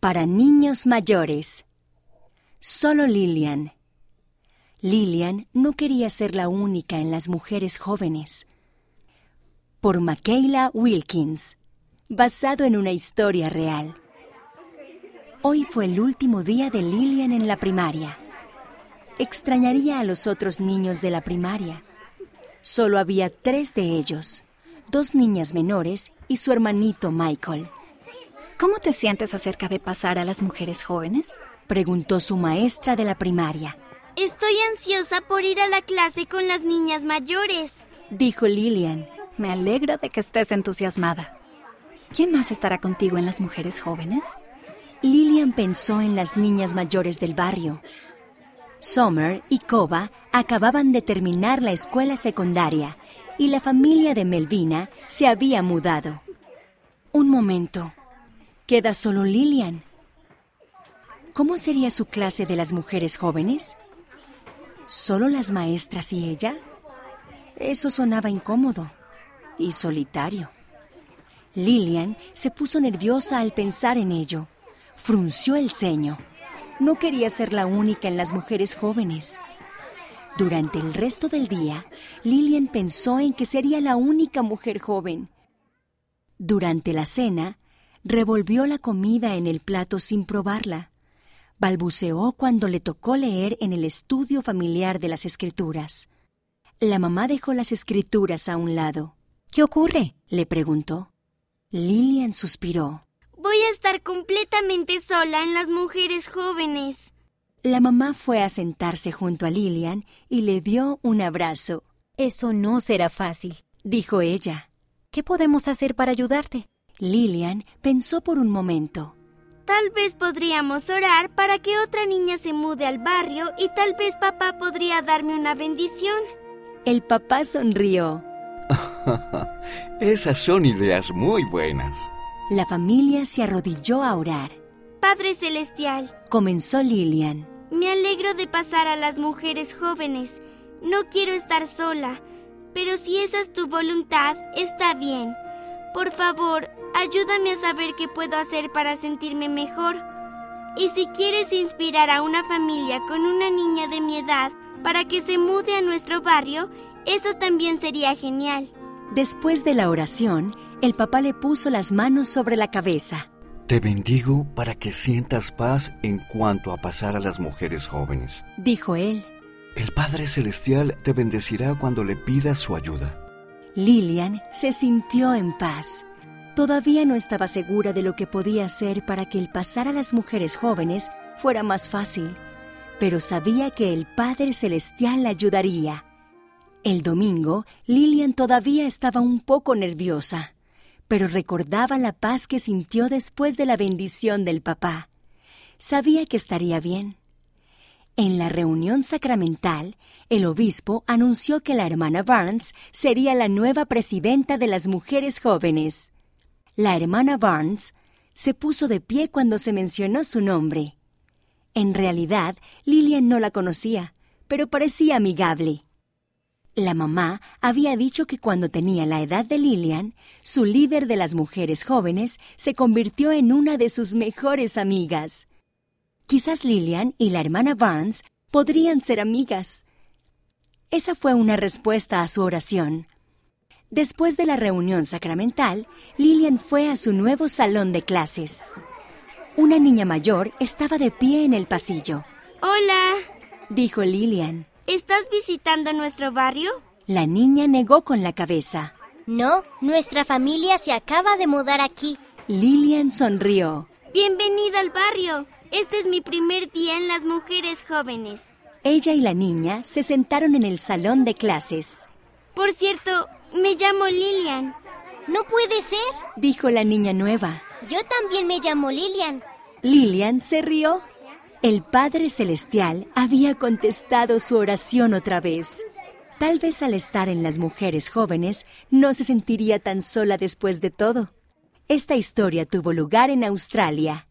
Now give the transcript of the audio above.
Para niños mayores. Solo Lillian. Lillian no quería ser la única en las mujeres jóvenes. Por Michaela Wilkins, basado en una historia real. Hoy fue el último día de Lillian en la primaria. Extrañaría a los otros niños de la primaria. Solo había tres de ellos, dos niñas menores y su hermanito Michael. ¿Cómo te sientes acerca de pasar a las mujeres jóvenes? Preguntó su maestra de la primaria. Estoy ansiosa por ir a la clase con las niñas mayores, dijo Lillian. Me alegra de que estés entusiasmada. ¿Quién más estará contigo en las mujeres jóvenes? Lillian pensó en las niñas mayores del barrio. Summer y Koba acababan de terminar la escuela secundaria y la familia de Melvina se había mudado. Un momento. Queda solo Lillian. ¿Cómo sería su clase de las mujeres jóvenes? ¿Solo las maestras y ella? Eso sonaba incómodo y solitario. Lillian se puso nerviosa al pensar en ello. Frunció el ceño. No quería ser la única en las mujeres jóvenes. Durante el resto del día, Lillian pensó en que sería la única mujer joven. Durante la cena, revolvió la comida en el plato sin probarla balbuceó cuando le tocó leer en el estudio familiar de las escrituras. La mamá dejó las escrituras a un lado. ¿Qué ocurre? le preguntó. Lillian suspiró. Voy a estar completamente sola en las mujeres jóvenes. La mamá fue a sentarse junto a Lillian y le dio un abrazo. Eso no será fácil, dijo ella. ¿Qué podemos hacer para ayudarte? Lillian pensó por un momento. Tal vez podríamos orar para que otra niña se mude al barrio y tal vez papá podría darme una bendición. El papá sonrió. Esas son ideas muy buenas. La familia se arrodilló a orar. Padre Celestial, comenzó Lillian. Me alegro de pasar a las mujeres jóvenes. No quiero estar sola, pero si esa es tu voluntad, está bien. Por favor, ayúdame a saber qué puedo hacer para sentirme mejor. Y si quieres inspirar a una familia con una niña de mi edad para que se mude a nuestro barrio, eso también sería genial. Después de la oración, el papá le puso las manos sobre la cabeza. Te bendigo para que sientas paz en cuanto a pasar a las mujeres jóvenes, dijo él. El Padre Celestial te bendecirá cuando le pidas su ayuda. Lillian se sintió en paz. Todavía no estaba segura de lo que podía hacer para que el pasar a las mujeres jóvenes fuera más fácil, pero sabía que el Padre Celestial la ayudaría. El domingo, Lillian todavía estaba un poco nerviosa, pero recordaba la paz que sintió después de la bendición del papá. Sabía que estaría bien. En la reunión sacramental, el obispo anunció que la hermana Barnes sería la nueva presidenta de las mujeres jóvenes. La hermana Barnes se puso de pie cuando se mencionó su nombre. En realidad, Lillian no la conocía, pero parecía amigable. La mamá había dicho que cuando tenía la edad de Lillian, su líder de las mujeres jóvenes se convirtió en una de sus mejores amigas. Quizás Lillian y la hermana Barnes podrían ser amigas. Esa fue una respuesta a su oración. Después de la reunión sacramental, Lillian fue a su nuevo salón de clases. Una niña mayor estaba de pie en el pasillo. Hola, dijo Lillian. ¿Estás visitando nuestro barrio? La niña negó con la cabeza. No, nuestra familia se acaba de mudar aquí. Lillian sonrió. Bienvenida al barrio. Este es mi primer día en las mujeres jóvenes. Ella y la niña se sentaron en el salón de clases. Por cierto, me llamo Lilian. No puede ser, dijo la niña nueva. Yo también me llamo Lilian. Lilian se rió. El Padre Celestial había contestado su oración otra vez. Tal vez al estar en las mujeres jóvenes no se sentiría tan sola después de todo. Esta historia tuvo lugar en Australia.